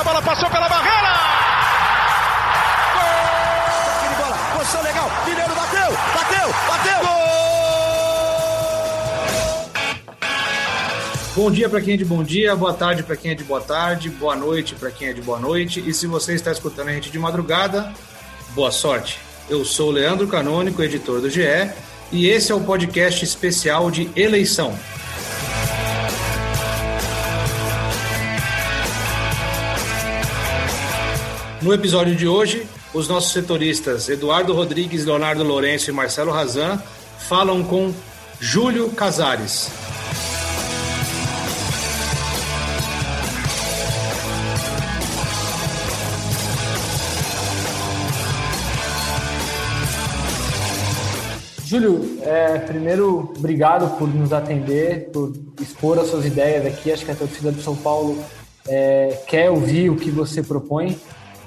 a bola passou pela barreira! Gol! de bola, posição legal, Mineiro bateu, bateu, bateu! Gol! Bom dia para quem é de bom dia, boa tarde para quem é de boa tarde, boa noite para quem é de boa noite. E se você está escutando a gente de madrugada, boa sorte. Eu sou o Leandro Canônico, editor do GE, e esse é o podcast especial de eleição. No episódio de hoje, os nossos setoristas Eduardo Rodrigues, Leonardo Lourenço e Marcelo Razan falam com Júlio Casares. Júlio, é, primeiro, obrigado por nos atender, por expor as suas ideias aqui. Acho que a torcida do São Paulo é, quer ouvir o que você propõe.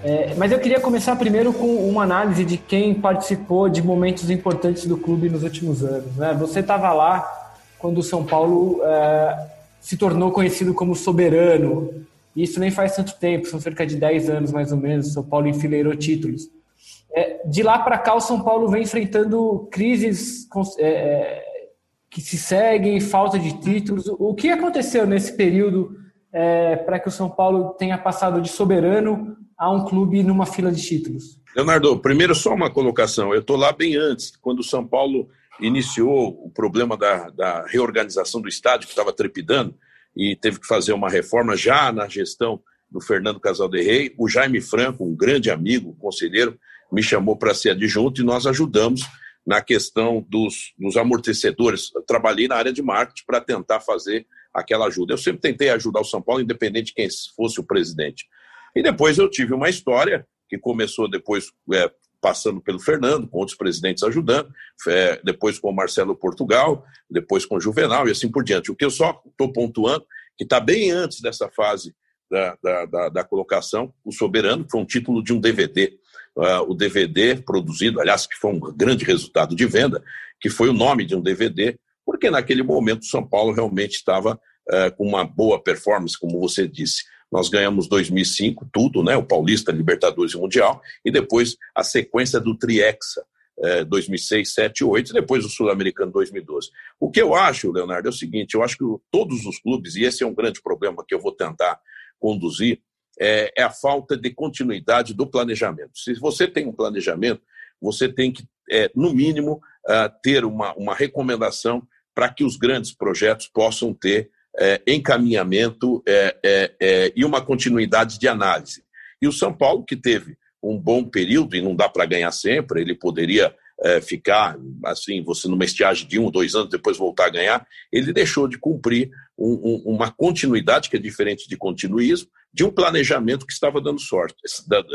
É, mas eu queria começar primeiro com uma análise de quem participou de momentos importantes do clube nos últimos anos. Né? Você estava lá quando o São Paulo é, se tornou conhecido como soberano. Isso nem faz tanto tempo, são cerca de 10 anos mais ou menos. São Paulo enfileirou títulos. É, de lá para cá, o São Paulo vem enfrentando crises é, é, que se seguem, falta de títulos. O que aconteceu nesse período é, para que o São Paulo tenha passado de soberano a um clube numa fila de títulos? Leonardo, primeiro só uma colocação. Eu estou lá bem antes, quando o São Paulo iniciou o problema da, da reorganização do estádio, que estava trepidando, e teve que fazer uma reforma já na gestão do Fernando Casal de Rei. O Jaime Franco, um grande amigo, conselheiro, me chamou para ser adjunto e nós ajudamos na questão dos, dos amortecedores. Eu trabalhei na área de marketing para tentar fazer aquela ajuda. Eu sempre tentei ajudar o São Paulo, independente de quem fosse o presidente. E depois eu tive uma história que começou depois é, passando pelo Fernando, com outros presidentes ajudando, é, depois com o Marcelo Portugal, depois com o Juvenal e assim por diante. O que eu só estou pontuando, que está bem antes dessa fase da, da, da, da, colocação, o Soberano, que foi um título de um DVD. Uh, o DVD produzido, aliás, que foi um grande resultado de venda, que foi o nome de um DVD, porque naquele momento o São Paulo realmente estava uh, com uma boa performance, como você disse. Nós ganhamos 2005 tudo, né? O Paulista, Libertadores e Mundial, e depois a sequência do Triexa, 2006, 7, 8, e depois o Sul-Americano 2012. O que eu acho, Leonardo, é o seguinte: eu acho que todos os clubes, e esse é um grande problema que eu vou tentar conduzir, é, é a falta de continuidade do planejamento. Se você tem um planejamento, você tem que, é, no mínimo, uh, ter uma, uma recomendação para que os grandes projetos possam ter é, encaminhamento é, é, é, e uma continuidade de análise. E o São Paulo, que teve um bom período, e não dá para ganhar sempre, ele poderia é, ficar, assim, você numa estiagem de um, dois anos, depois voltar a ganhar, ele deixou de cumprir um, um, uma continuidade, que é diferente de continuismo, de um planejamento que estava dando, sorte,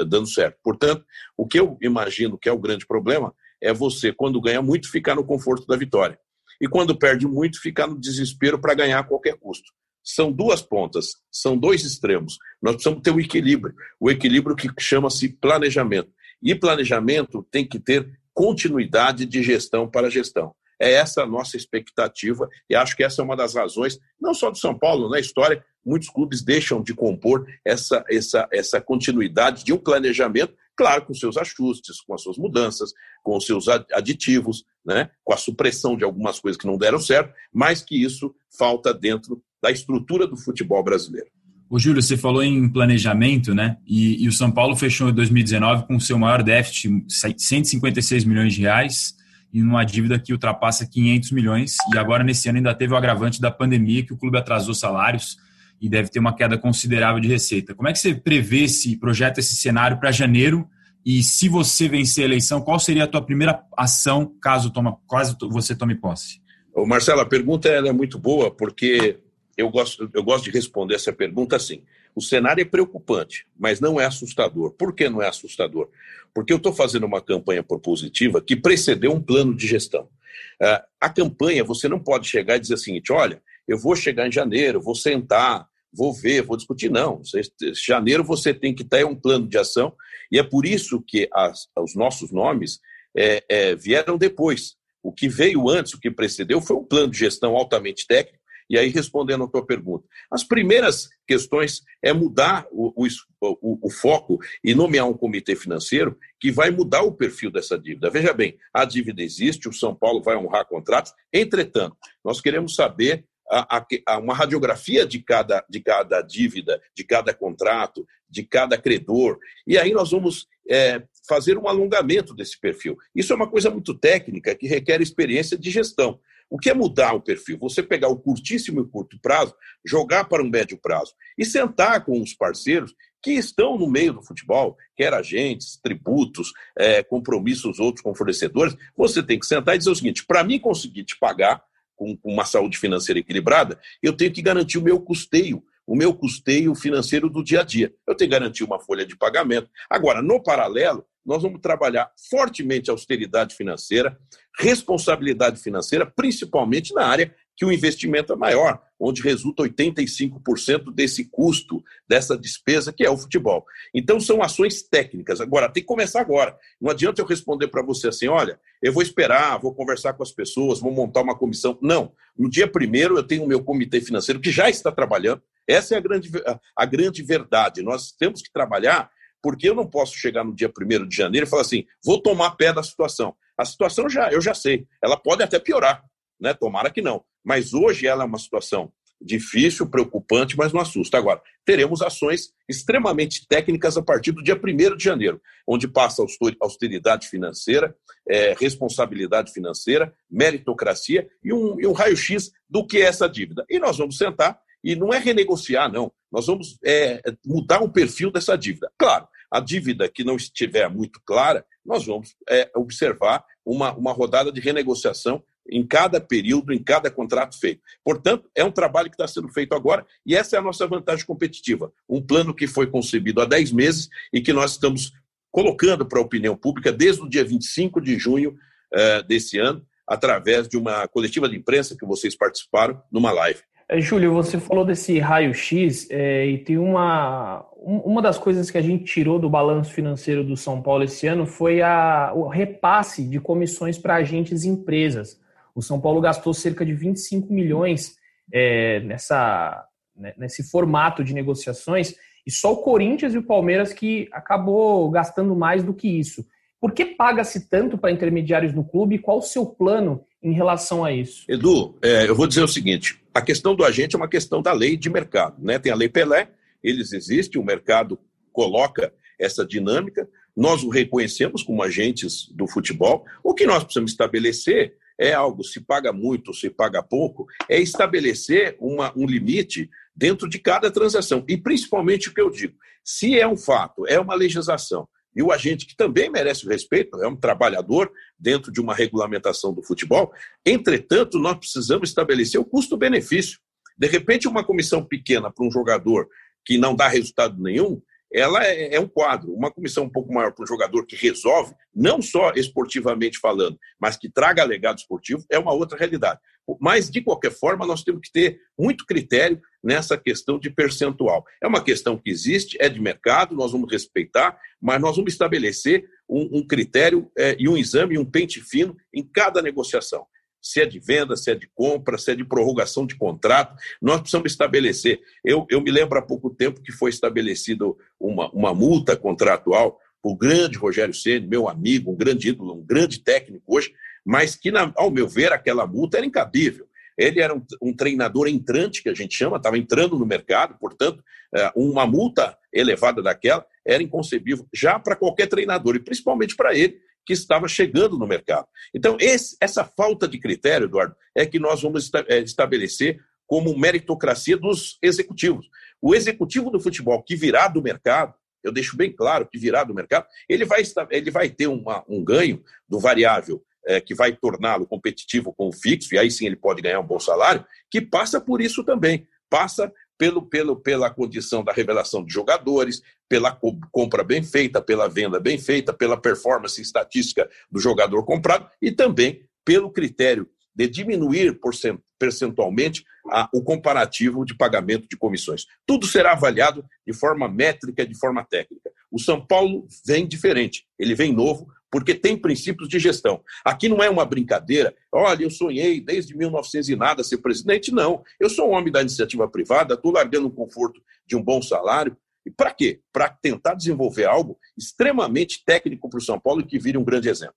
dando certo. Portanto, o que eu imagino que é o grande problema é você, quando ganha muito, ficar no conforto da vitória e quando perde muito, ficar no desespero para ganhar a qualquer custo. São duas pontas, são dois extremos. Nós precisamos ter o um equilíbrio, o equilíbrio que chama-se planejamento. E planejamento tem que ter continuidade de gestão para gestão. É essa a nossa expectativa e acho que essa é uma das razões, não só do São Paulo, na história, muitos clubes deixam de compor essa, essa, essa continuidade de um planejamento claro, com seus ajustes, com as suas mudanças, com os seus aditivos, né, com a supressão de algumas coisas que não deram certo, mas que isso falta dentro da estrutura do futebol brasileiro. O Júlio, você falou em planejamento, né? E, e o São Paulo fechou em 2019 com o seu maior déficit, 156 milhões de reais, e uma dívida que ultrapassa 500 milhões. E agora, nesse ano, ainda teve o agravante da pandemia, que o clube atrasou salários e deve ter uma queda considerável de receita. Como é que você prevê esse projeta esse cenário para janeiro? E se você vencer a eleição, qual seria a tua primeira ação caso, toma, caso você tome posse? Ô Marcelo, a pergunta é muito boa porque eu gosto, eu gosto de responder essa pergunta assim. O cenário é preocupante, mas não é assustador. Por que não é assustador? Porque eu estou fazendo uma campanha propositiva que precedeu um plano de gestão. Uh, a campanha, você não pode chegar e dizer o seguinte: olha, eu vou chegar em janeiro, vou sentar, vou ver, vou discutir. Não, janeiro você tem que ter um plano de ação, e é por isso que as, os nossos nomes é, é, vieram depois. O que veio antes, o que precedeu, foi um plano de gestão altamente técnico, E aí, respondendo a tua pergunta, as primeiras questões é mudar o, o, o, foco e nomear um comitê financeiro que vai mudar o perfil dessa dívida. Veja bem, a dívida existe, o São Paulo vai honrar contratos, entretanto, nós queremos saber a, a, uma radiografia de cada, de cada dívida, de cada contrato, de cada credor. E aí nós vamos é, fazer um alongamento desse perfil. Isso é uma coisa muito técnica que requer experiência de gestão. O que é mudar o perfil? Você pegar o curtíssimo e curto prazo, jogar para um médio prazo e sentar com os parceiros que estão no meio do futebol, quer agentes, tributos, é, compromissos outros com fornecedores. Você tem que sentar e dizer o seguinte: para mim conseguir te pagar com, com uma saúde financeira equilibrada, eu tenho que garantir o meu custeio o meu custeio financeiro do dia a dia. Eu tenho que garantir uma folha de pagamento. Agora, no paralelo, nós vamos trabalhar fortemente austeridade financeira, responsabilidade financeira, principalmente na área que o investimento é maior, onde resulta 85% desse custo, dessa despesa, que é o futebol. Então, são ações técnicas. Agora, tem que começar agora. Não adianta eu responder para você assim: olha, eu vou esperar, vou conversar com as pessoas, vou montar uma comissão. Não. No dia primeiro, eu tenho o meu comitê financeiro que já está trabalhando. Essa é a grande, a grande verdade. Nós temos que trabalhar porque eu não posso chegar no dia 1 de janeiro e falar assim, vou tomar pé da situação. A situação já, eu já sei, ela pode até piorar, né? Tomara que não. Mas hoje ela é uma situação difícil, preocupante, mas não assusta. Agora, teremos ações extremamente técnicas a partir do dia 1 de janeiro, onde passa austeridade financeira, é, responsabilidade financeira, meritocracia e um, um raio-x do que é essa dívida. E nós vamos sentar e não é renegociar, não. Nós vamos é, mudar o perfil dessa dívida. Claro, a dívida que não estiver muito clara, nós vamos é, observar uma, uma rodada de renegociação em cada período, em cada contrato feito. Portanto, é um trabalho que está sendo feito agora e essa é a nossa vantagem competitiva. Um plano que foi concebido há 10 meses e que nós estamos colocando para a opinião pública desde o dia 25 de junho uh, desse ano, através de uma coletiva de imprensa que vocês participaram, numa live. É, Júlio, você falou desse raio-x é, e tem uma, uma das coisas que a gente tirou do balanço financeiro do São Paulo esse ano foi a, o repasse de comissões para agentes e empresas. O São Paulo gastou cerca de 25 milhões é, nessa, né, nesse formato de negociações e só o Corinthians e o Palmeiras que acabou gastando mais do que isso. Por que paga-se tanto para intermediários no clube e qual o seu plano em relação a isso? Edu, é, eu vou dizer o seguinte: a questão do agente é uma questão da lei de mercado. Né? Tem a Lei Pelé, eles existem, o mercado coloca essa dinâmica, nós o reconhecemos como agentes do futebol. O que nós precisamos estabelecer é algo, se paga muito, se paga pouco, é estabelecer uma, um limite dentro de cada transação. E principalmente o que eu digo: se é um fato, é uma legislação, e o agente que também merece o respeito, é um trabalhador dentro de uma regulamentação do futebol. Entretanto, nós precisamos estabelecer o custo-benefício. De repente, uma comissão pequena para um jogador que não dá resultado nenhum, ela é, é um quadro. Uma comissão um pouco maior para um jogador que resolve, não só esportivamente falando, mas que traga legado esportivo, é uma outra realidade. Mas, de qualquer forma, nós temos que ter muito critério nessa questão de percentual. É uma questão que existe, é de mercado, nós vamos respeitar, mas nós vamos estabelecer um, um critério é, e um exame, um pente fino em cada negociação se é de venda, se é de compra, se é de prorrogação de contrato. Nós precisamos estabelecer. Eu, eu me lembro há pouco tempo que foi estabelecida uma, uma multa contratual por grande Rogério Ceni, meu amigo, um grande ídolo, um grande técnico hoje, mas que, na, ao meu ver, aquela multa era incabível. Ele era um, um treinador entrante, que a gente chama, estava entrando no mercado, portanto, é, uma multa elevada daquela era inconcebível já para qualquer treinador, e principalmente para ele, que estava chegando no mercado. Então, esse, essa falta de critério, Eduardo, é que nós vamos é, estabelecer como meritocracia dos executivos. O executivo do futebol que virá do mercado, eu deixo bem claro que virá do mercado, ele vai, ele vai ter uma, um ganho do variável é, que vai torná-lo competitivo com o fixo, e aí sim ele pode ganhar um bom salário, que passa por isso também. Passa pelo, pelo, pela condição da revelação de jogadores, pela compra bem feita, pela venda bem feita, pela performance estatística do jogador comprado e também pelo critério de diminuir percentualmente a, o comparativo de pagamento de comissões. Tudo será avaliado de forma métrica, de forma técnica. O São Paulo vem diferente, ele vem novo, porque tem princípios de gestão. Aqui não é uma brincadeira. Olha, eu sonhei desde 1900 e nada ser presidente. Não. Eu sou um homem da iniciativa privada, estou largando o conforto de um bom salário. E para quê? Para tentar desenvolver algo extremamente técnico para o São Paulo e que vire um grande exemplo.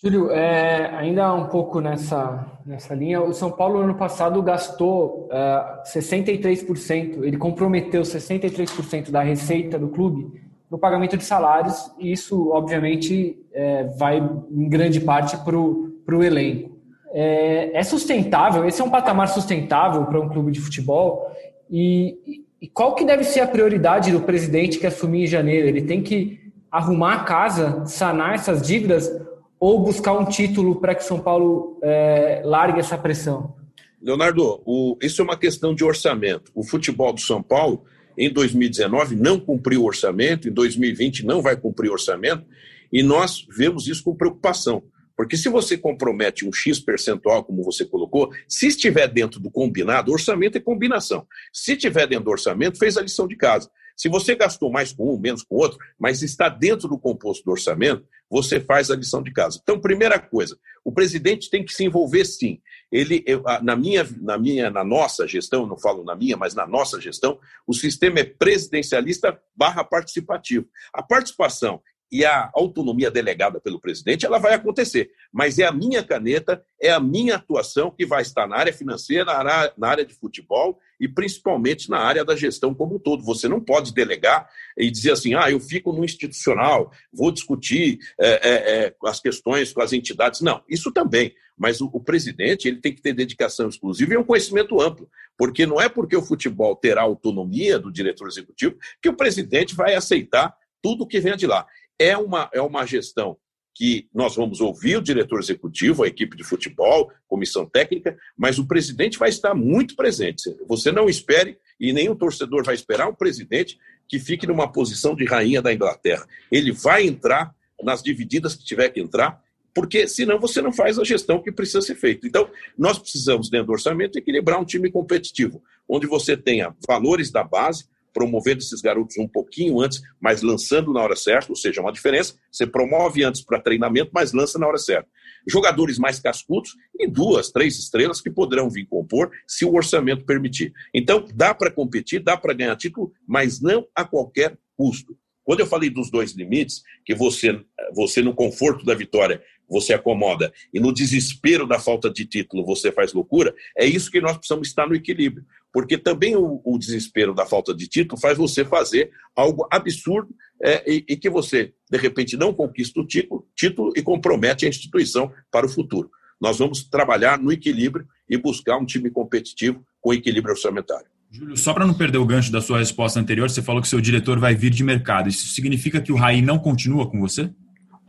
Júlio, é, ainda um pouco nessa, nessa linha, o São Paulo ano passado gastou é, 63%, ele comprometeu 63% da receita do clube no pagamento de salários, e isso, obviamente, é, vai em grande parte para o elenco. É, é, sustentável? Esse é um patamar sustentável para um clube de futebol? E, e qual que deve ser a prioridade do presidente que assumir em janeiro? Ele tem que arrumar a casa, sanar essas dívidas ou buscar um título para que São Paulo é, largue essa pressão? Leonardo, o, isso é uma questão de orçamento. O futebol do São Paulo, em 2019, não cumpriu o orçamento, em 2020 não vai cumprir o orçamento, e nós vemos isso com preocupação. Porque se você compromete um X percentual, como você colocou, se estiver dentro do combinado, orçamento é combinação. Se estiver dentro do orçamento, fez a lição de casa. Se você gastou mais com um, menos com outro, mas está dentro do composto do orçamento, você faz a lição de casa. Então, primeira coisa, o presidente tem que se envolver sim. Ele, na minha, na minha, na nossa gestão, não falo na minha, mas na nossa gestão, o sistema é presidencialista barra participativo. A participação e a autonomia delegada pelo presidente, ela vai acontecer. Mas é a minha caneta, é a minha atuação que vai estar na área financeira, na área de futebol e principalmente na área da gestão como um todo. Você não pode delegar e dizer assim, ah, eu fico no institucional, vou discutir é, é, as questões com as entidades. Não, isso também. Mas o, o, presidente ele tem que ter dedicação exclusiva e um conhecimento amplo, porque não é porque o futebol terá autonomia do diretor executivo que o presidente vai aceitar tudo que venha de lá. É uma, é uma gestão que nós vamos ouvir o diretor executivo, a equipe de futebol, comissão técnica, mas o presidente vai estar muito presente. Você não espere, e nenhum torcedor vai esperar um presidente que fique numa posição de rainha da Inglaterra. Ele vai entrar nas divididas que tiver que entrar, porque senão você não faz a gestão que precisa ser feita. Então, nós precisamos, dentro do orçamento, equilibrar um time competitivo, onde você tenha valores da base, promovendo esses garotos um pouquinho antes, mas lançando na hora certa, ou seja, uma diferença. Você promove antes para treinamento, mas lança na hora certa. Jogadores mais cascudos e duas, três estrelas que poderão vir compor se o orçamento permitir. Então, dá para competir, dá para ganhar título, mas não a qualquer custo. Quando eu falei dos dois limites, que você, você no conforto da vitória você acomoda e no desespero da falta de título você faz loucura, é isso que nós precisamos estar no equilíbrio. Porque também o, o desespero da falta de título faz você fazer algo absurdo é, e, e, que você, de repente, não conquista o título, título e compromete a instituição para o futuro. Nós vamos trabalhar no equilíbrio e buscar um time competitivo com equilíbrio orçamentário. Júlio, só para não perder o gancho da sua resposta anterior, você falou que seu diretor vai vir de mercado. Isso significa que o Raí não continua com você?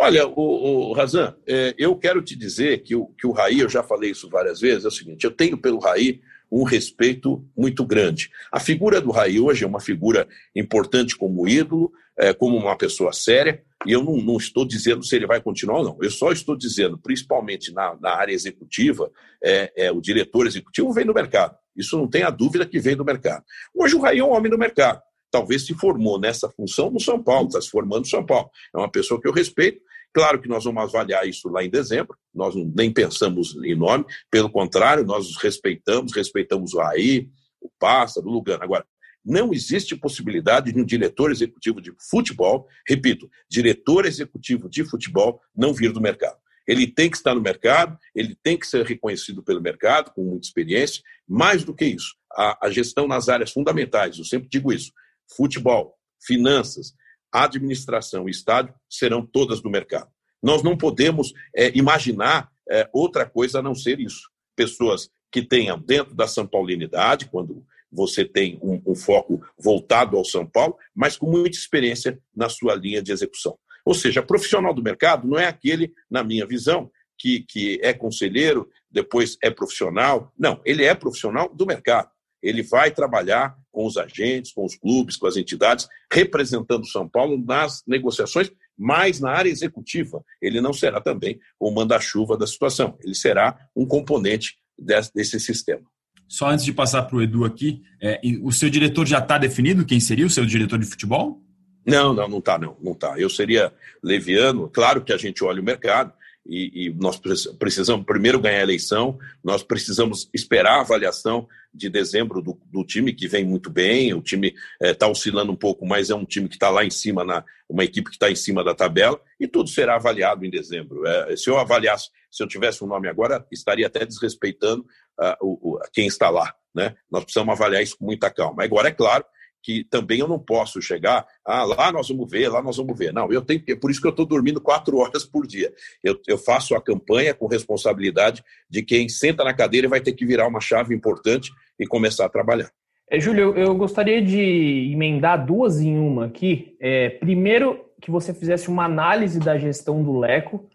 Olha, o, o Razan, é, eu quero te dizer que o, que o Raí, eu já falei isso várias vezes, é o seguinte: eu tenho pelo Raí um respeito muito grande. A figura do Raí hoje é uma figura importante como ídolo, é, como uma pessoa séria, e eu não, não, estou dizendo se ele vai continuar ou não. Eu só estou dizendo, principalmente na, na área executiva, é, é, o diretor executivo vem do mercado. Isso não tem a dúvida que vem do mercado. Hoje o Raí é um homem do mercado. Talvez se formou nessa função no São Paulo, está se formando no São Paulo. É uma pessoa que eu respeito Claro que nós vamos avaliar isso lá em dezembro, nós nem pensamos em nome, pelo contrário, nós os respeitamos, respeitamos o Raí, o Pássaro, o Lugano. Agora, não existe possibilidade de um diretor executivo de futebol, repito, diretor executivo de futebol não vir do mercado. Ele tem que estar no mercado, ele tem que ser reconhecido pelo mercado, com muita experiência. Mais do que isso, a, a gestão nas áreas fundamentais, eu sempre digo isso: futebol, finanças, administração e estádio serão todas do mercado. Nós não podemos é, imaginar é, outra coisa a não ser isso. Pessoas que tenham dentro da São Paulinidade, quando você tem um, um, foco voltado ao São Paulo, mas com muita experiência na sua linha de execução. Ou seja, profissional do mercado não é aquele, na minha visão, que, que é conselheiro, depois é profissional. Não, ele é profissional do mercado ele vai trabalhar com os agentes, com os clubes, com as entidades, representando São Paulo nas negociações, mas na área executiva. Ele não será também o manda-chuva da situação, ele será um componente desse, desse sistema. Só antes de passar para o Edu aqui, é, o seu diretor já está definido? Quem seria o seu diretor de futebol? Não, não, não está, não, não tá. Eu seria leviano. Claro que a gente olha o mercado e, e, nós precisamos primeiro ganhar a eleição, nós precisamos esperar a avaliação de dezembro do, do time que vem muito bem. O time está é, oscilando um pouco, mas é um time que está lá em cima, na, uma equipe que está em cima da tabela, e tudo será avaliado em dezembro. É, se eu avaliasse, se eu tivesse um nome agora, estaria até desrespeitando uh, o, o, quem está lá. Né? Nós precisamos avaliar isso com muita calma. Agora, é claro que também eu não posso chegar, ah, lá nós vamos ver, lá nós vamos ver. Não, eu tenho, é por isso que eu estou dormindo quatro horas por dia. Eu, eu faço a campanha com responsabilidade de quem senta na cadeira e vai ter que virar uma chave importante e começar a trabalhar. É, Júlio, eu gostaria de emendar duas em uma aqui. É, primeiro, que você fizesse uma análise da gestão do Leco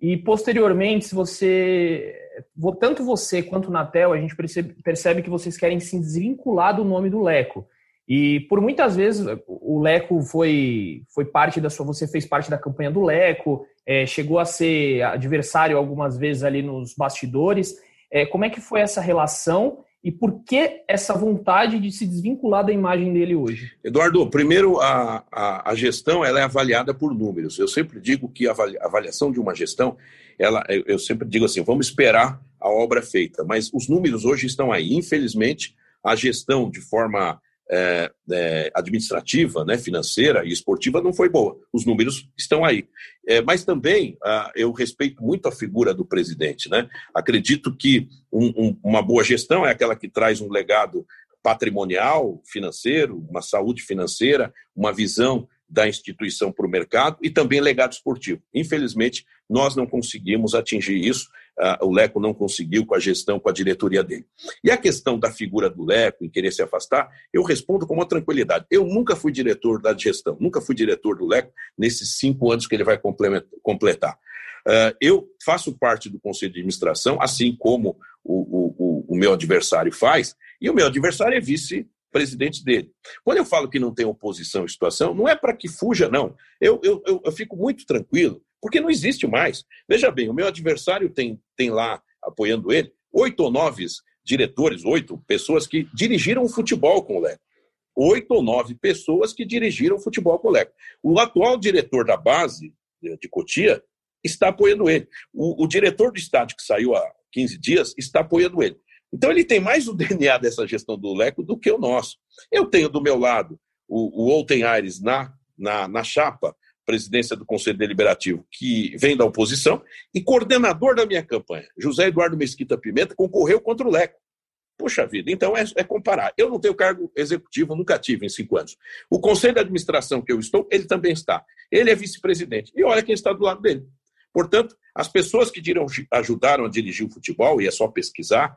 e, posteriormente, se você tanto você quanto o Natel, a gente percebe, percebe que vocês querem se desvincular do nome do Leco. E por muitas vezes o Leco foi, foi parte da sua. Você fez parte da campanha do Leco, é, chegou a ser adversário algumas vezes ali nos bastidores. É, como é que foi essa relação e por que essa vontade de se desvincular da imagem dele hoje? Eduardo, primeiro a, a, a gestão ela é avaliada por números. Eu sempre digo que a avaliação de uma gestão, ela, eu sempre digo assim, vamos esperar a obra feita. Mas os números hoje estão aí. Infelizmente, a gestão de forma é, é, administrativa, né, financeira e esportiva não foi boa. Os números estão aí. É, mas também ah, eu respeito muito a figura do presidente. Né? Acredito que um, um, uma boa gestão é aquela que traz um legado patrimonial, financeiro, uma saúde financeira, uma visão da instituição para o mercado e também legado esportivo. Infelizmente, nós não conseguimos atingir isso, uh, o Leco não conseguiu com a gestão, com a diretoria dele. E a questão da figura do Leco, em querer se afastar, eu respondo com uma tranquilidade. Eu nunca fui diretor da gestão, nunca fui diretor do Leco nesses cinco anos que ele vai completar. Uh, eu faço parte do conselho de administração, assim como o, o, o meu adversário faz, e o meu adversário é vice presidente dele. Quando eu falo que não tem oposição em situação, não é para que fuja, não. Eu, eu, eu, eu, fico muito tranquilo, porque não existe mais. Veja bem, o meu adversário tem, tem lá, apoiando ele, oito ou nove diretores, oito pessoas que dirigiram o futebol com o Leco. Oito ou nove pessoas que dirigiram o futebol com o Leco. O atual diretor da base de Cotia está apoiando ele. O, o diretor do estádio, que saiu há 15 dias, está apoiando ele. Então ele tem mais o DNA dessa gestão do Leco do que o nosso. Eu tenho do meu lado o, o Olten Aires na, na, na chapa, presidência do Conselho Deliberativo, que vem da oposição, e coordenador da minha campanha, José Eduardo Mesquita Pimenta, concorreu contra o Leco. Puxa vida, então é, é, comparar. Eu não tenho cargo executivo, nunca tive em cinco anos. O conselho de administração que eu estou, ele também está. Ele é vice-presidente. E olha quem está do lado dele. Portanto, as pessoas que ajudaram a dirigir o futebol, e é só pesquisar,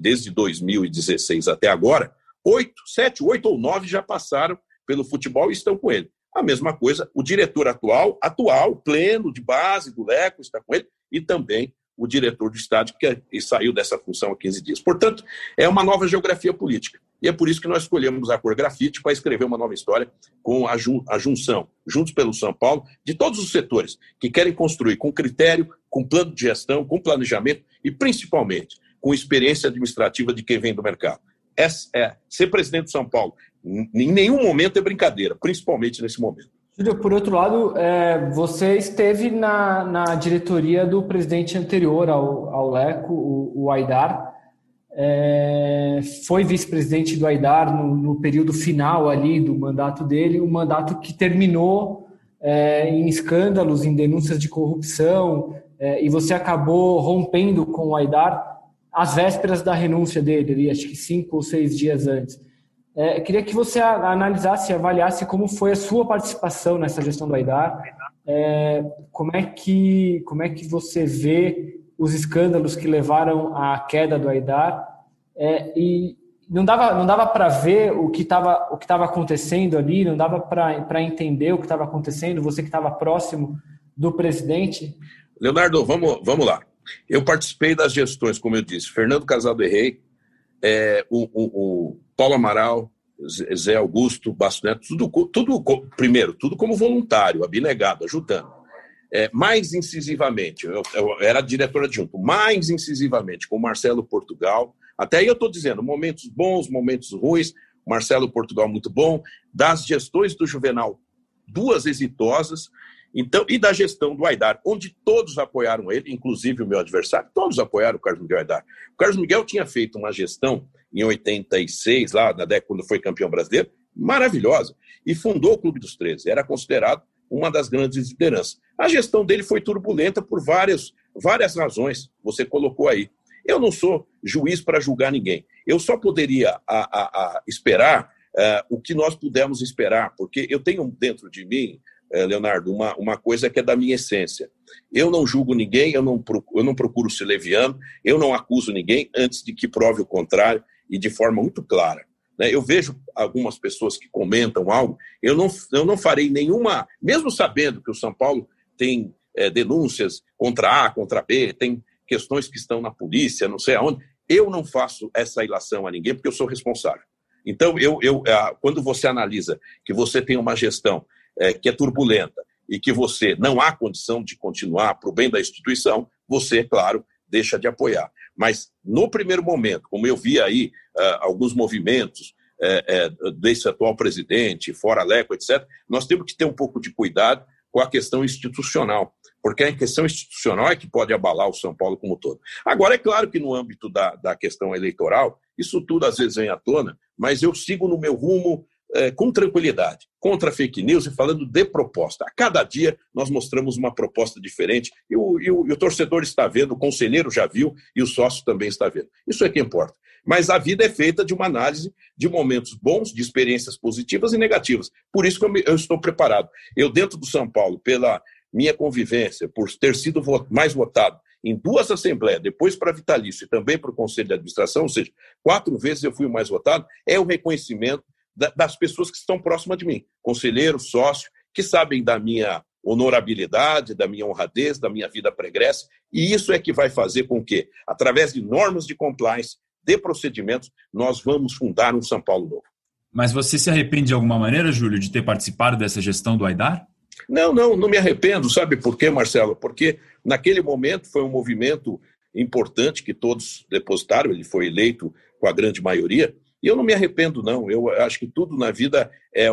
desde 2016 até agora, oito, sete, oito ou nove já passaram pelo futebol e estão com ele. A mesma coisa, o diretor atual, atual, pleno de base do Leco, está com ele, e também o diretor do estádio, que é, saiu dessa função há 15 dias. Portanto, é uma nova geografia política. E é por isso que nós escolhemos a cor grafite para escrever uma nova história com a, jun a junção, juntos pelo São Paulo, de todos os setores que querem construir com critério, com plano de gestão, com planejamento e, principalmente, com experiência administrativa de quem vem do mercado. É, é, ser presidente de São Paulo, em nenhum momento é brincadeira, principalmente nesse momento. Júlio, por outro lado, é, você esteve na, na diretoria do presidente anterior ao, ao Leco, o, o Aidar, é, foi vice-presidente do Aidar no, no, período final ali do mandato dele, um mandato que terminou é, em escândalos, em denúncias de corrupção, é, e você acabou rompendo com o Aidar às vésperas da renúncia dele, ali, acho que cinco ou seis dias antes. É, queria que você analisasse e avaliasse como foi a sua participação nessa gestão do Aidar, é, como, é que, como é que você vê os escândalos que levaram à queda do Aidar, é, e não dava, não dava para ver o que estava acontecendo ali, não dava para entender o que estava acontecendo, você que estava próximo do presidente. Leonardo, vamos, vamos lá. Eu participei das gestões, como eu disse, Fernando Casado Rei, é, o, o, o, Paulo Amaral, Zé Augusto, Basto Neto, tudo, tudo, primeiro, tudo como voluntário, abnegado, ajudando. É, mais incisivamente, eu, eu era diretor adjunto, mais incisivamente com Marcelo Portugal, até aí eu estou dizendo, momentos bons, momentos ruins, Marcelo Portugal muito bom, das gestões do Juvenal duas exitosas, então, e da gestão do Aidar, onde todos apoiaram ele, inclusive o meu adversário, todos apoiaram o Carlos Miguel Aidar. O Carlos Miguel tinha feito uma gestão em 86, lá na década quando foi campeão brasileiro, maravilhosa, e fundou o Clube dos 13. Era considerado uma das grandes lideranças. A gestão dele foi turbulenta por várias, várias razões, você colocou aí. Eu não sou juiz para julgar ninguém. Eu só poderia a, a, a esperar uh, o que nós pudemos esperar, porque eu tenho dentro de mim Leonardo, uma, uma coisa que é da minha essência. Eu não julgo ninguém, eu não, procuro, eu não procuro ser leviano, eu não acuso ninguém antes de que prove o contrário e de forma muito clara. Né? Eu vejo algumas pessoas que comentam algo, eu não, eu não farei nenhuma, mesmo sabendo que o São Paulo tem é, denúncias contra A, contra B, tem questões que estão na polícia, não sei aonde, eu não faço essa ilação a ninguém porque eu sou responsável. Então, eu, eu, quando você analisa que você tem uma gestão é, que é turbulenta e que você não há condição de continuar para o bem da instituição, você, claro, deixa de apoiar. Mas, no primeiro momento, como eu vi aí uh, alguns movimentos uh, uh, desse atual presidente, fora Leco, etc., nós temos que ter um pouco de cuidado com a questão institucional, porque a questão institucional é que pode abalar o São Paulo como um todo. Agora, é claro que no âmbito da, da questão eleitoral, isso tudo às vezes vem à tona, mas eu sigo no meu rumo é, com tranquilidade, contra fake news e falando de proposta. A cada dia nós mostramos uma proposta diferente e o, e o, e o torcedor está vendo, o conselheiro já viu e o sócio também está vendo. Isso é que importa. Mas a vida é feita de uma análise de momentos bons, de experiências positivas e negativas. Por isso que eu, me, eu estou preparado. Eu, dentro do São Paulo, pela minha convivência, por ter sido mais votado em duas assembleias, depois para vitalício e também para o Conselho de Administração, ou seja, quatro vezes eu fui o mais votado, é o reconhecimento das pessoas que estão próximas de mim, conselheiro, sócio, que sabem da minha honorabilidade, da minha honradez, da minha vida pregressa, e isso é que vai fazer com que, através de normas de compliance, de procedimentos, nós vamos fundar um São Paulo novo. Mas você se arrepende de alguma maneira, Júlio, de ter participado dessa gestão do Aidar? Não, não, não me arrependo. Sabe por quê, Marcelo? Porque naquele momento foi um movimento importante que todos depositaram, ele foi eleito com a grande maioria, e eu não me arrependo, não. Eu acho que tudo na vida é, é,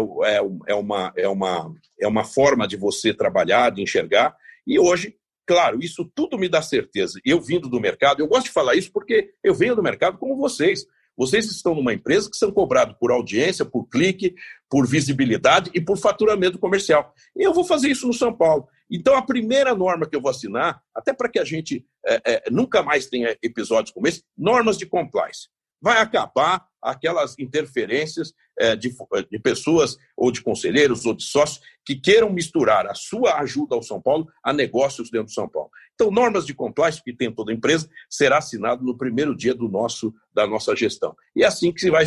é, uma, é, uma, é uma forma de você trabalhar, de enxergar. E hoje, claro, isso tudo me dá certeza. Eu vindo do mercado, eu gosto de falar isso porque eu venho do mercado como vocês. Vocês estão numa empresa que são cobrados por audiência, por clique, por visibilidade e por faturamento comercial. E eu vou fazer isso no São Paulo. Então, a primeira norma que eu vou assinar, até para que a gente é, é, nunca mais tenha episódios como esse, normas de compliance vai acabar aquelas interferências é, de, de, pessoas, ou de conselheiros, ou de sócios, que queiram misturar a sua ajuda ao São Paulo a negócios dentro do São Paulo. Então, normas de compliance que tem toda empresa será assinado no primeiro dia do nosso, da nossa gestão. E é assim que se vai,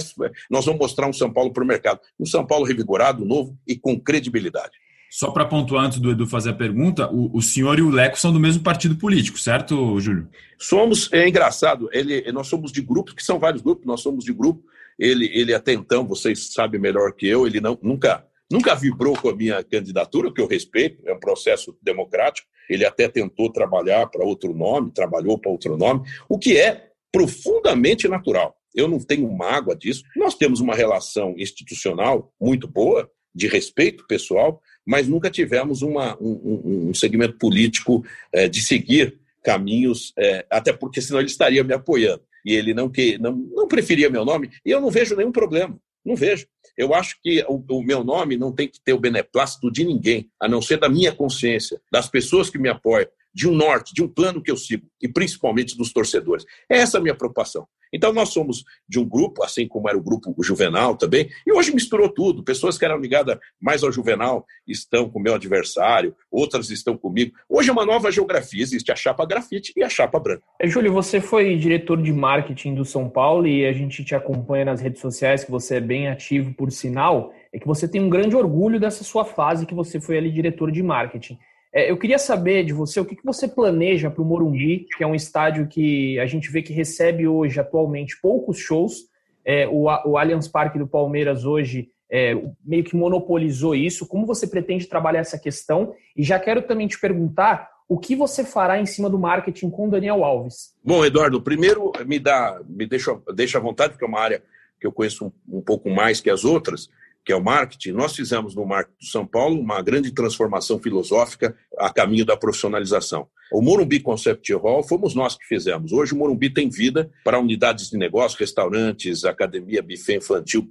nós vamos mostrar um São Paulo para o mercado. Um São Paulo revigorado, novo e com credibilidade. Só para pontuar antes do Edu fazer a pergunta, o, o, senhor e o Leco são do mesmo partido político, certo, Júlio? Somos, é engraçado, ele, nós somos de grupos, que são vários grupos, nós somos de grupo. Ele, ele até então, vocês sabem melhor que eu, ele não, nunca, nunca vibrou com a minha candidatura, que eu respeito, é um processo democrático. Ele até tentou trabalhar para outro nome, trabalhou para outro nome, o que é profundamente natural. Eu não tenho mágoa disso. Nós temos uma relação institucional muito boa, de respeito pessoal, mas nunca tivemos uma, um, um, segmento político é, de seguir caminhos, é, até porque senão ele estaria me apoiando. E ele não, que, não, não preferia meu nome, e eu não vejo nenhum problema. Não vejo. Eu acho que o, o, meu nome não tem que ter o beneplácito de ninguém, a não ser da minha consciência, das pessoas que me apoiam, de um norte, de um plano que eu sigo, e principalmente dos torcedores. Essa é a minha preocupação. Então, nós somos de um grupo, assim como era o grupo Juvenal também, e hoje misturou tudo. Pessoas que eram ligadas mais ao Juvenal estão com o meu adversário, outras estão comigo. Hoje é uma nova geografia, existe a chapa grafite e a chapa branca. É, Júlio, você foi diretor de marketing do São Paulo e a gente te acompanha nas redes sociais, que você é bem ativo por sinal, é que você tem um grande orgulho dessa sua fase que você foi ali diretor de marketing. É, eu queria saber de você o que, que você planeja para o Morumbi, que é um estádio que a gente vê que recebe hoje, atualmente, poucos shows. É, o, o Allianz Parque do Palmeiras hoje é, meio que monopolizou isso. Como você pretende trabalhar essa questão? E já quero também te perguntar o que você fará em cima do marketing com Daniel Alves. Bom, Eduardo, primeiro me dá, me deixa, deixa à vontade, porque é uma área que eu conheço um, um pouco mais que as outras. Que é o marketing, nós fizemos no marketing do São Paulo uma grande transformação filosófica a caminho da profissionalização. O Morumbi Concept Hall fomos nós que fizemos. Hoje o Morumbi tem vida para unidades de negócio, restaurantes, academia, buffet infantil,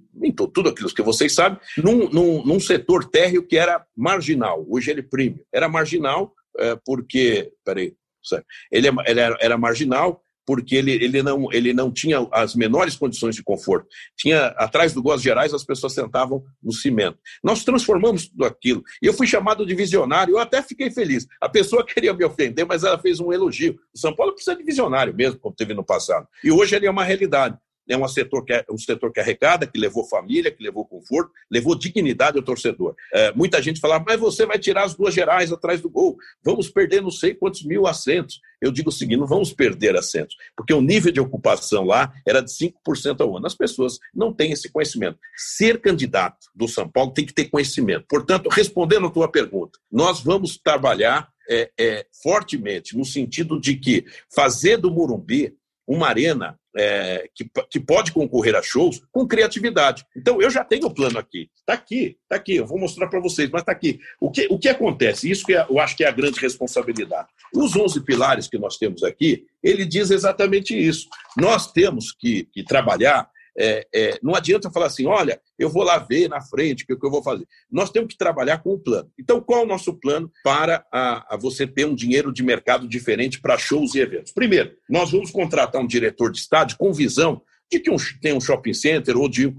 tudo aquilo que vocês sabem, num, num, num setor térreo que era marginal. Hoje ele é premium. Era marginal é, porque, peraí, ele, é, ele era, era marginal porque ele, ele, não, ele não tinha as menores condições de conforto. Tinha atrás do Goas Gerais as pessoas sentavam no cimento. Nós transformamos tudo aquilo. Eu fui chamado de visionário, eu até fiquei feliz. A pessoa queria me ofender, mas ela fez um elogio. O São Paulo precisa de visionário mesmo, como teve no passado. E hoje ele é uma realidade é um setor que, é, um setor que arrecada, que levou família, que levou conforto, levou dignidade ao torcedor. É, muita gente fala, mas você vai tirar as duas gerais atrás do gol, vamos perder não sei quantos mil assentos. Eu digo o seguinte, não vamos perder assentos, porque o nível de ocupação lá era de 5% ao ano. As pessoas não têm esse conhecimento. Ser candidato do São Paulo tem que ter conhecimento. Portanto, respondendo a tua pergunta, nós vamos trabalhar é, é, fortemente no sentido de que fazer do Morumbi uma arena é, que, que pode concorrer a shows com criatividade. Então, eu já tenho o plano aqui. Está aqui, está aqui. Eu vou mostrar para vocês, mas está aqui. O que, o que acontece? Isso que é, eu acho que é a grande responsabilidade. Os 11 pilares que nós temos aqui, ele diz exatamente isso. Nós temos que, que trabalhar é, é, não adianta falar assim, olha, eu vou lá ver na frente o que, que, eu vou fazer. Nós temos que trabalhar com o plano. Então, qual é o nosso plano para a, a você ter um dinheiro de mercado diferente para shows e eventos? Primeiro, nós vamos contratar um diretor de estádio com visão de que um, tem um shopping center ou de, uh,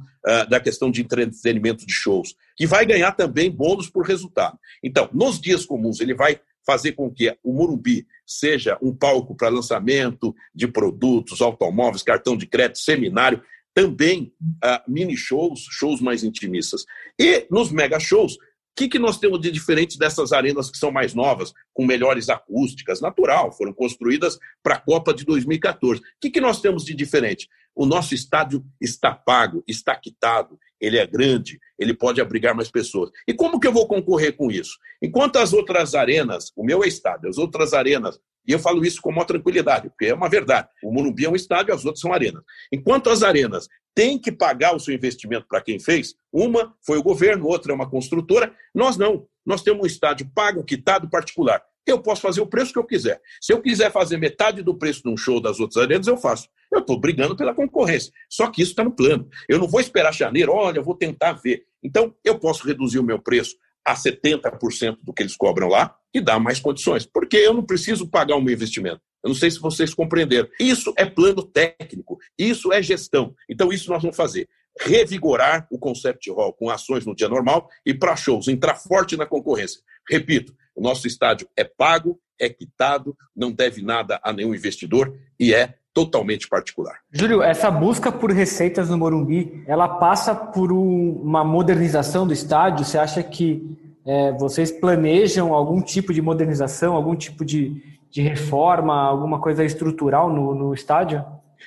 da questão de entretenimento de shows, que vai ganhar também bônus por resultado. Então, nos dias comuns, ele vai fazer com que o Morumbi seja um palco para lançamento de produtos, automóveis, cartão de crédito, seminário também uh, mini shows, shows mais intimistas. E nos mega shows, o que, que nós temos de diferente dessas arenas que são mais novas, com melhores acústicas? Natural, foram construídas para a Copa de 2014. O que, que nós temos de diferente? O nosso estádio está pago, está quitado, ele é grande, ele pode abrigar mais pessoas. E como que eu vou concorrer com isso? Enquanto as outras arenas, o meu é estádio, as outras arenas e eu falo isso com maior tranquilidade, porque é uma verdade. O Morumbi é um estádio, as outras são arenas. Enquanto as arenas têm que pagar o seu investimento para quem fez, uma foi o governo, outra é uma construtora, nós não. Nós temos um estádio pago, quitado, particular. Eu posso fazer o preço que eu quiser. Se eu quiser fazer metade do preço de um show das outras arenas, eu faço. Eu estou brigando pela concorrência. Só que isso está no plano. Eu não vou esperar janeiro, olha, eu vou tentar ver. Então, eu posso reduzir o meu preço a 70% do que eles cobram lá e dar mais condições. Porque eu não preciso pagar o meu investimento. Eu não sei se vocês compreenderam. Isso é plano técnico, isso é gestão. Então, isso nós vamos fazer. Revigorar o Concept Hall com ações no dia normal e para shows, entrar forte na concorrência. Repito, o nosso estádio é pago, é quitado, não deve nada a nenhum investidor e é totalmente particular. Júlio, essa busca por receitas no Morumbi, ela passa por um, uma modernização do estádio? Você acha que é, vocês planejam algum tipo de modernização, algum tipo de, de reforma, alguma coisa estrutural no, no estádio?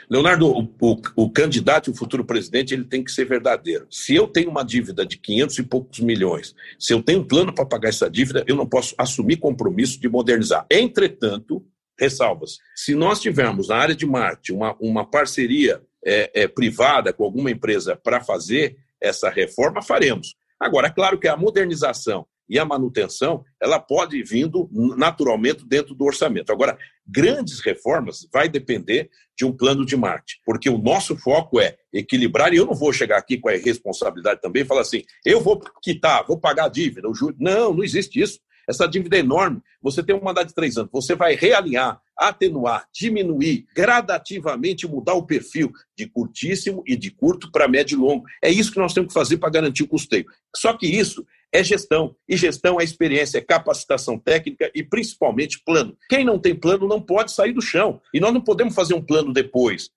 Leonardo, o, o, o, candidato e o futuro presidente ele tem que ser verdadeiro. Se eu tenho uma dívida de 500 e poucos milhões, se eu tenho um plano para pagar essa dívida, eu não posso assumir compromisso de modernizar. Entretanto, ressalvas. Se nós tivermos na área de marketing uma, uma parceria é, é, privada com alguma empresa para fazer essa reforma, faremos. Agora, é claro que a modernização e a manutenção, ela pode vindo naturalmente dentro do orçamento. Agora, grandes reformas vai depender de um plano de marketing, porque o nosso foco é equilibrar, e eu não vou chegar aqui com a responsabilidade também e falar assim, eu vou quitar, vou pagar a dívida, o juro. Não, não existe isso. Essa dívida é enorme. Você tem um mandato de três anos. Você vai realinhar, atenuar, diminuir, gradativamente mudar o perfil de curtíssimo e de curto para médio e longo. É isso que nós temos que fazer para garantir o custeio. Só que isso é gestão. E gestão é experiência, é capacitação técnica e principalmente plano. Quem não tem plano não pode sair do chão. E nós não podemos fazer um plano depois.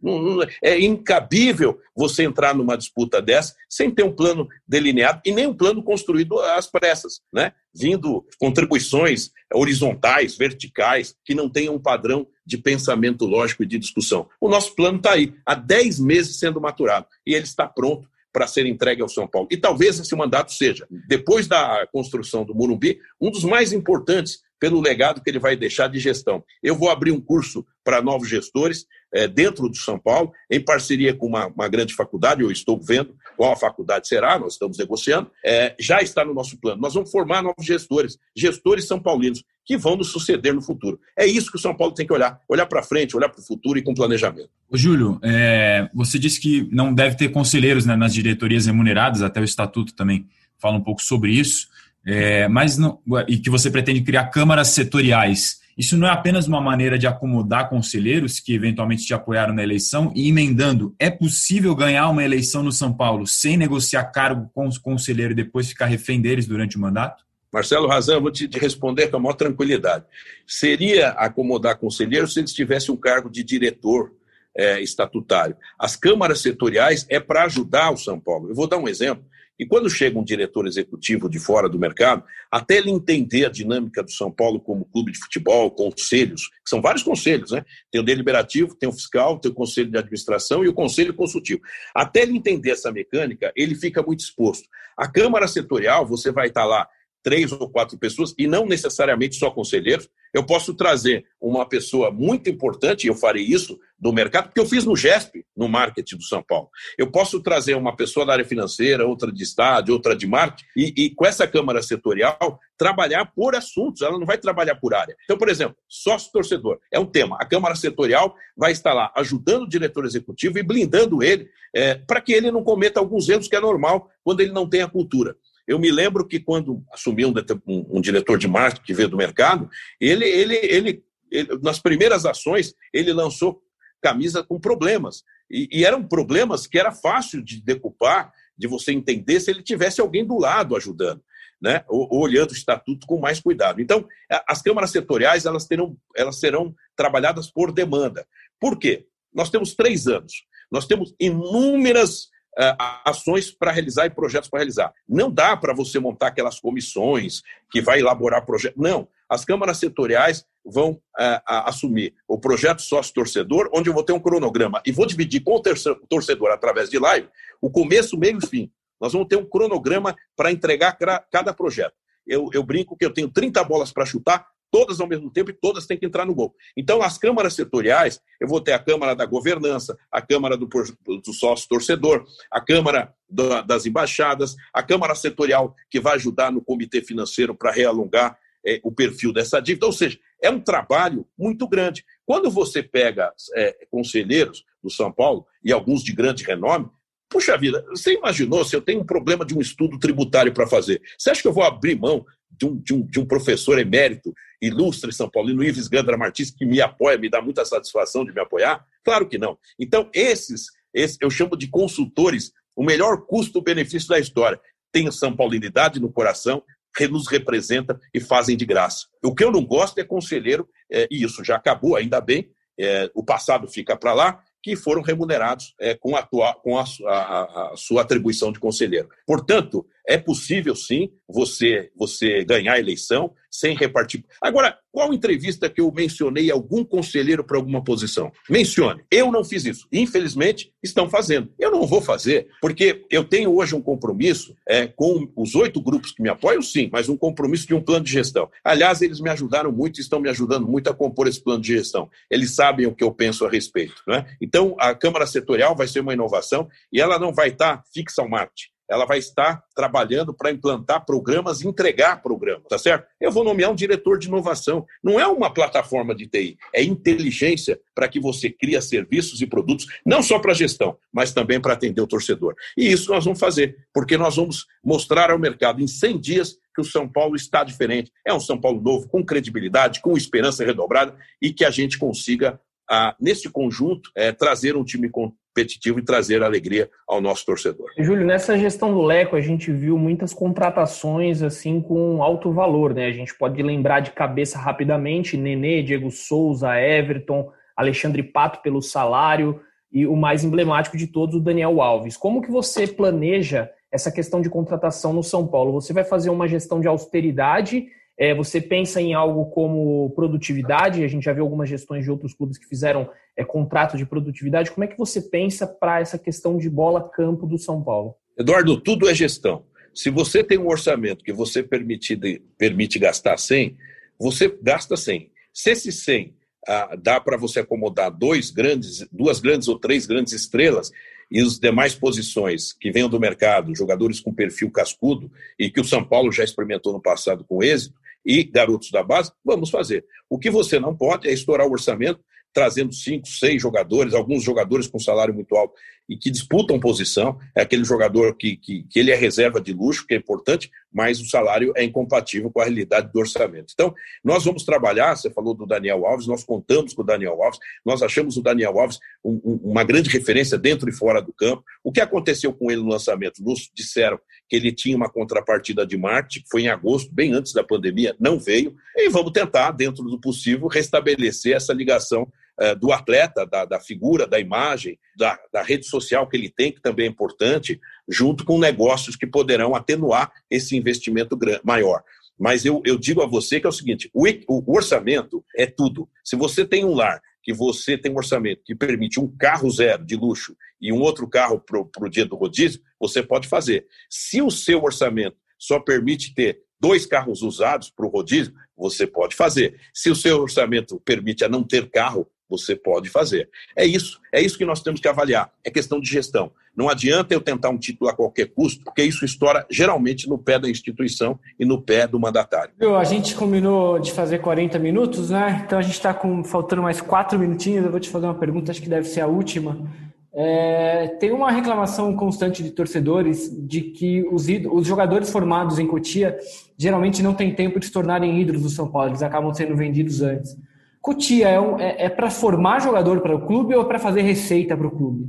é incabível você entrar numa disputa dessa sem ter um plano delineado e nem um plano construído às pressas, né? Vindo contribuições horizontais, verticais, que não tenham um padrão de pensamento lógico e de discussão. O nosso plano está aí, há 10 meses sendo maturado, e ele está pronto para ser entregue ao São Paulo. E talvez esse mandato seja, depois da construção do Morumbi, um dos mais importantes pelo legado que ele vai deixar de gestão. Eu vou abrir um curso para novos gestores é, dentro do São Paulo, em parceria com uma, uma, grande faculdade, eu estou vendo qual a faculdade será, nós estamos negociando, é, já está no nosso plano. Nós vamos formar novos gestores, gestores são paulinos, que vão nos suceder no futuro. É isso que o São Paulo tem que olhar, olhar para frente, olhar para o futuro e com planejamento. Ô, Júlio, é, você disse que não deve ter conselheiros né, nas diretorias remuneradas, até o estatuto também fala um pouco sobre isso, é, mas não, e que você pretende criar câmaras setoriais. Isso não é apenas uma maneira de acomodar conselheiros que eventualmente te apoiaram na eleição e emendando. É possível ganhar uma eleição no São Paulo sem negociar cargo com os conselheiros e depois ficar refém deles durante o mandato? Marcelo Razão, eu vou te responder com a maior tranquilidade. Seria acomodar conselheiros se eles tivessem um cargo de diretor é, estatutário. As câmaras setoriais é para ajudar o São Paulo. Eu vou dar um exemplo. E quando chega um diretor executivo de fora do mercado, até ele entender a dinâmica do São Paulo como clube de futebol, conselhos, que são vários conselhos, né? Tem o deliberativo, tem o fiscal, tem o conselho de administração e o conselho consultivo. Até ele entender essa mecânica, ele fica muito exposto. A Câmara Setorial, você vai estar lá três ou quatro pessoas, e não necessariamente só conselheiros. Eu posso trazer uma pessoa muito importante, e eu farei isso do mercado, porque eu fiz no GESP, no marketing do São Paulo. Eu posso trazer uma pessoa da área financeira, outra de estádio, outra de marketing, e, e com essa Câmara Setorial, trabalhar por assuntos, ela não vai trabalhar por área. Então, por exemplo, sócio-torcedor é um tema. A Câmara Setorial vai estar lá ajudando o diretor executivo e blindando ele é, para que ele não cometa alguns erros que é normal quando ele não tem a cultura. Eu me lembro que quando assumi um, um, um diretor de marketing que veio do mercado, ele, ele, ele, ele, nas primeiras ações, ele lançou camisa com problemas. E, e, eram problemas que era fácil de decupar, de você entender se ele tivesse alguém do lado ajudando, né? olhando o estatuto com mais cuidado. Então, as câmaras setoriais elas, terão, elas serão trabalhadas por demanda. Por quê? Nós temos três anos. Nós temos inúmeras ações para realizar e projetos para realizar. Não dá para você montar aquelas comissões que vai elaborar projetos. Não. As câmaras setoriais vão uh, assumir o projeto sócio-torcedor, onde eu vou ter um cronograma e vou dividir com o torcedor através de live o começo, meio e fim. Nós vamos ter um cronograma para entregar cada projeto. Eu, eu, brinco que eu tenho 30 bolas para chutar, todas ao mesmo tempo e todas têm que entrar no gol. Então, as câmaras setoriais, eu vou ter a Câmara da Governança, a Câmara do, do Sócio Torcedor, a Câmara da, das Embaixadas, a Câmara Setorial, que vai ajudar no Comitê Financeiro para realongar é, o perfil dessa dívida. Ou seja, é um trabalho muito grande. Quando você pega é, conselheiros do São Paulo e alguns de grande renome, Puxa vida, você imaginou se eu tenho um problema de um estudo tributário para fazer? Você acha que eu vou abrir mão de um, de um, de um professor emérito, ilustre São Paulino, Ives Gandra Martins, que me apoia, me dá muita satisfação de me apoiar? Claro que não. Então, esses, esses eu chamo de consultores, o melhor custo-benefício da história. Tem São Paulinidade no coração, nos representa e fazem de graça. O que eu não gosto é conselheiro, é, e isso já acabou, ainda bem, é, o passado fica para lá, que foram remunerados é, com, a, com a, a, a, sua atribuição de conselheiro. Portanto, é possível sim você, você ganhar a eleição sem repartir. Agora, qual entrevista que eu mencionei algum conselheiro para alguma posição? Mencione. Eu não fiz isso. Infelizmente, estão fazendo. Eu não vou fazer, porque eu tenho hoje um compromisso é, com os oito grupos que me apoiam, sim, mas um compromisso de um plano de gestão. Aliás, eles me ajudaram muito e estão me ajudando muito a compor esse plano de gestão. Eles sabem o que eu penso a respeito. Né? Então, a Câmara Setorial vai ser uma inovação e ela não vai estar fixa ao Marte ela vai estar trabalhando para implantar programas entregar programas, tá certo? Eu vou nomear um diretor de inovação. Não é uma plataforma de TI, é inteligência para que você crie serviços e produtos, não só para gestão, mas também para atender o torcedor. E isso nós vamos fazer, porque nós vamos mostrar ao mercado em 100 dias que o São Paulo está diferente. É um São Paulo novo, com credibilidade, com esperança redobrada e que a gente consiga, ah, nesse conjunto, é, trazer um time competitivo e trazer alegria ao nosso torcedor. Júlio, nessa gestão do Leco, a gente viu muitas contratações assim com alto valor, né? A gente pode lembrar de cabeça rapidamente Nenê, Diego Souza, Everton, Alexandre Pato pelo salário e o mais emblemático de todos, o Daniel Alves. Como que você planeja essa questão de contratação no São Paulo? Você vai fazer uma gestão de austeridade é, você pensa em algo como produtividade? A gente já viu algumas gestões de outros clubes que fizeram é, contrato de produtividade. Como é que você pensa para essa questão de bola-campo do São Paulo? Eduardo, tudo é gestão. Se você tem um orçamento que você permite, permite gastar 100, você gasta 100. Se esse 100 ah, dá para você acomodar dois grandes, duas grandes ou três grandes estrelas e as demais posições que venham do mercado, jogadores com perfil cascudo e que o São Paulo já experimentou no passado com êxito, e garotos da base, vamos fazer. O que você não pode é estourar o orçamento trazendo cinco, seis jogadores, alguns jogadores com salário muito alto e que disputam posição. É aquele jogador que, que, que, ele é reserva de luxo, que é importante, mas o salário é incompatível com a realidade do orçamento. Então, nós vamos trabalhar, você falou do Daniel Alves, nós contamos com o Daniel Alves, nós achamos o Daniel Alves um, um, uma grande referência dentro e fora do campo. O que aconteceu com ele no lançamento? Nos disseram que ele tinha uma contrapartida de marketing, que foi em agosto, bem antes da pandemia, não veio, e vamos tentar, dentro do possível, restabelecer essa ligação do atleta, da, da, figura, da imagem, da, da, rede social que ele tem, que também é importante, junto com negócios que poderão atenuar esse investimento maior. Mas eu, eu digo a você que é o seguinte: o, o orçamento é tudo. Se você tem um lar que você tem um orçamento que permite um carro zero de luxo e um outro carro para o dia do rodízio, você pode fazer. Se o seu orçamento só permite ter dois carros usados para o rodízio, você pode fazer. Se o seu orçamento permite a não ter carro, você pode fazer. É isso, é isso que nós temos que avaliar. É questão de gestão. Não adianta eu tentar um título a qualquer custo, porque isso estoura geralmente no pé da instituição e no pé do mandatário. A gente combinou de fazer 40 minutos, né? Então a gente está faltando mais quatro minutinhos. Eu vou te fazer uma pergunta, acho que deve ser a última. É, tem uma reclamação constante de torcedores de que os, os, jogadores formados em Cotia geralmente não têm tempo de se tornarem ídolos do São Paulo, eles acabam sendo vendidos antes. Cotia é, um, é, é para formar jogador para o clube ou é para fazer receita para o clube?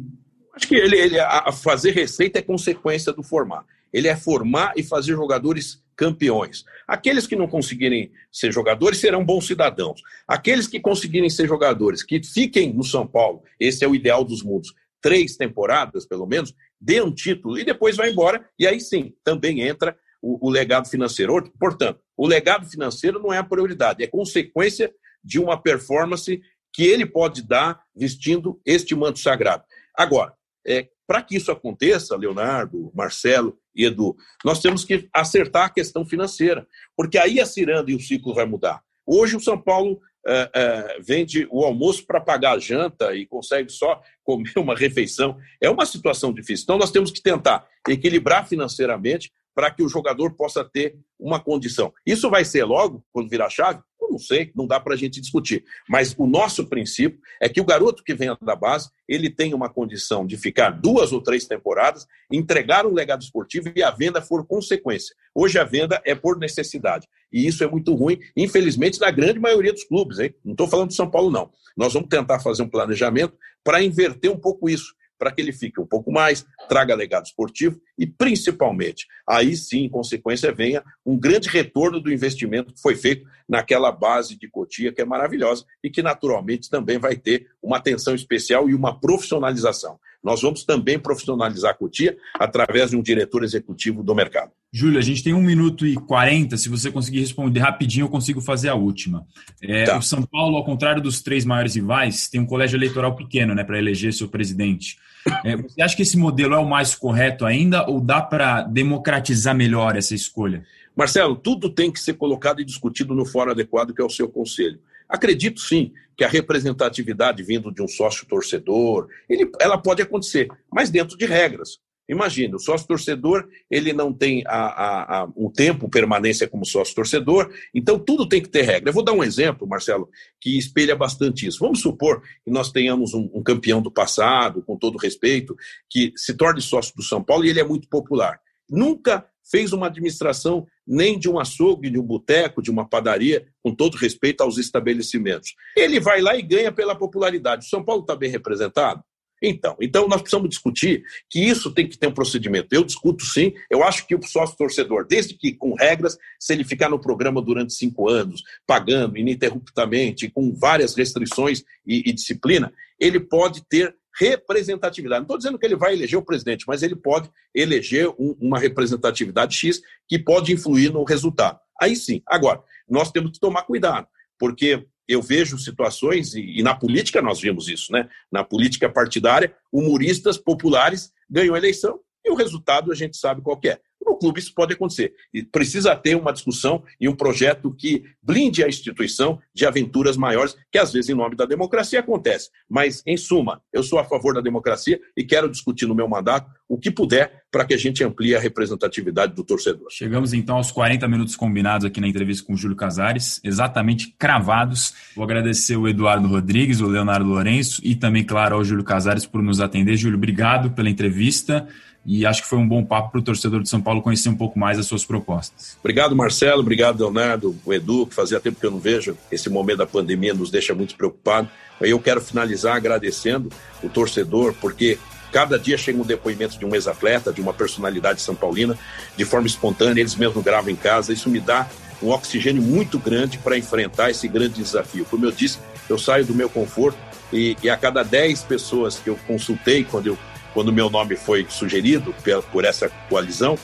Acho que ele, ele, a fazer receita é consequência do formar. Ele é formar e fazer jogadores campeões. Aqueles que não conseguirem ser jogadores serão bons cidadãos. Aqueles que conseguirem ser jogadores, que fiquem no São Paulo, esse é o ideal dos mundos, três temporadas pelo menos, dê um título e depois vai embora. E aí sim, também entra o, o legado financeiro. Portanto, o legado financeiro não é a prioridade, é consequência de uma performance que ele pode dar vestindo este manto sagrado. Agora, é, para que isso aconteça, Leonardo, Marcelo e Edu, nós temos que acertar a questão financeira, porque aí a ciranda e o ciclo vai mudar. Hoje o São Paulo é, é, vende o almoço para pagar a janta e consegue só comer uma refeição. É uma situação difícil. Então nós temos que tentar equilibrar financeiramente para que o jogador possa ter uma condição. Isso vai ser logo, quando virar chave? Não sei, não dá para a gente discutir. Mas o nosso princípio é que o garoto que vem da base, ele tem uma condição de ficar duas ou três temporadas, entregar um legado esportivo e a venda for consequência. Hoje a venda é por necessidade. E isso é muito ruim, infelizmente, na grande maioria dos clubes. Hein? Não estou falando de São Paulo, não. Nós vamos tentar fazer um planejamento para inverter um pouco isso para que ele fique um pouco mais, traga legado esportivo e, principalmente, aí sim, em consequência, venha um grande retorno do investimento que foi feito naquela base de Cotia, que é maravilhosa e que, naturalmente, também vai ter uma atenção especial e uma profissionalização. Nós vamos também profissionalizar a Cotia através de um diretor executivo do mercado. Júlio, a gente tem um minuto e quarenta. Se você conseguir responder rapidinho, eu consigo fazer a última. É, tá. O São Paulo, ao contrário dos três maiores rivais, tem um colégio eleitoral pequeno né, para eleger seu presidente. É, você acha que esse modelo é o mais correto ainda ou dá para democratizar melhor essa escolha? Marcelo, tudo tem que ser colocado e discutido no fórum adequado, que é o seu conselho. Acredito sim que a representatividade vindo de um sócio torcedor, ele, ela pode acontecer, mas dentro de regras. Imagina, o sócio torcedor ele não tem a, a, a, um tempo permanência como sócio torcedor, então tudo tem que ter regra. Eu vou dar um exemplo, Marcelo, que espelha bastante isso. Vamos supor que nós tenhamos um, um campeão do passado, com todo respeito, que se torne sócio do São Paulo e ele é muito popular. Nunca fez uma administração nem de um açougue, de um boteco, de uma padaria, com todo respeito aos estabelecimentos. Ele vai lá e ganha pela popularidade. O São Paulo está bem representado? Então, então nós precisamos discutir que isso tem que ter um procedimento. Eu discuto sim, eu acho que o sócio torcedor, desde que com regras, se ele ficar no programa durante cinco anos, pagando ininterruptamente, com várias restrições e, e disciplina, ele pode ter representatividade. Não estou dizendo que ele vai eleger o presidente, mas ele pode eleger um, uma representatividade X que pode influir no resultado. Aí sim. Agora, nós temos que tomar cuidado, porque eu vejo situações, e, e, na política nós vimos isso, né? Na política partidária, humoristas populares ganham a eleição e o resultado a gente sabe qual é. No clube isso pode acontecer. E precisa ter uma discussão e um projeto que blinde a instituição de aventuras maiores, que às vezes, em nome da democracia, acontece. Mas, em suma, eu sou a favor da democracia e quero discutir no meu mandato o que puder para que a gente amplie a representatividade do torcedor. Chegamos então aos 40 minutos combinados aqui na entrevista com o Júlio Casares, exatamente cravados. Vou agradecer o Eduardo Rodrigues, o Leonardo Lourenço e também, claro, ao Júlio Casares por nos atender. Júlio, obrigado pela entrevista e acho que foi um bom papo para o torcedor de São Paulo conhecer um pouco mais as suas propostas. Obrigado, Marcelo. Obrigado, Leonardo, o Edu, que fazia tempo que eu não vejo. Esse momento da pandemia nos deixa muito preocupados. Eu quero finalizar agradecendo o torcedor, porque Cada dia chega um depoimento de um ex-atleta, de uma personalidade são paulina, de forma espontânea, eles mesmos gravam em casa. Isso me dá um oxigênio muito grande para enfrentar esse grande desafio. Como eu disse, eu saio do meu conforto e, e a cada 10 pessoas que eu consultei quando eu quando meu nome foi sugerido por essa coalizão,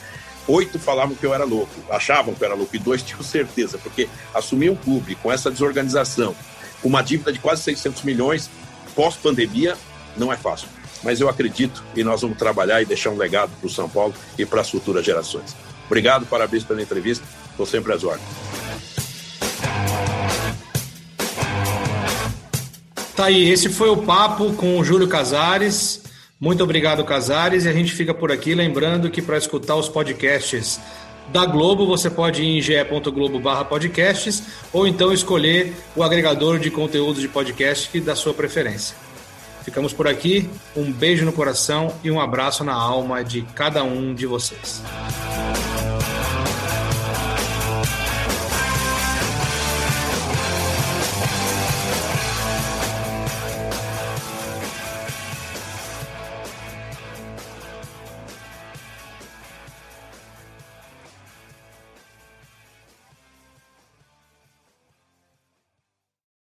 oito falavam que eu era louco, achavam que eu era louco, e dois tinham certeza, porque assumir um clube com essa desorganização, com uma dívida de quase 600 milhões, pós-pandemia, não é fácil. Mas eu acredito e nós vamos trabalhar e deixar um legado para o São Paulo e para as futuras gerações. Obrigado, parabéns pela entrevista, estou sempre às ordens. Tá aí, esse foi o papo com o Júlio Casares. Muito obrigado, Casares, e a gente fica por aqui lembrando que para escutar os podcasts da Globo, você pode ir em ge.globo/podcasts ou então escolher o agregador de conteúdos de podcast da sua preferência. Ficamos por aqui, um beijo no coração e um abraço na alma de cada um de vocês.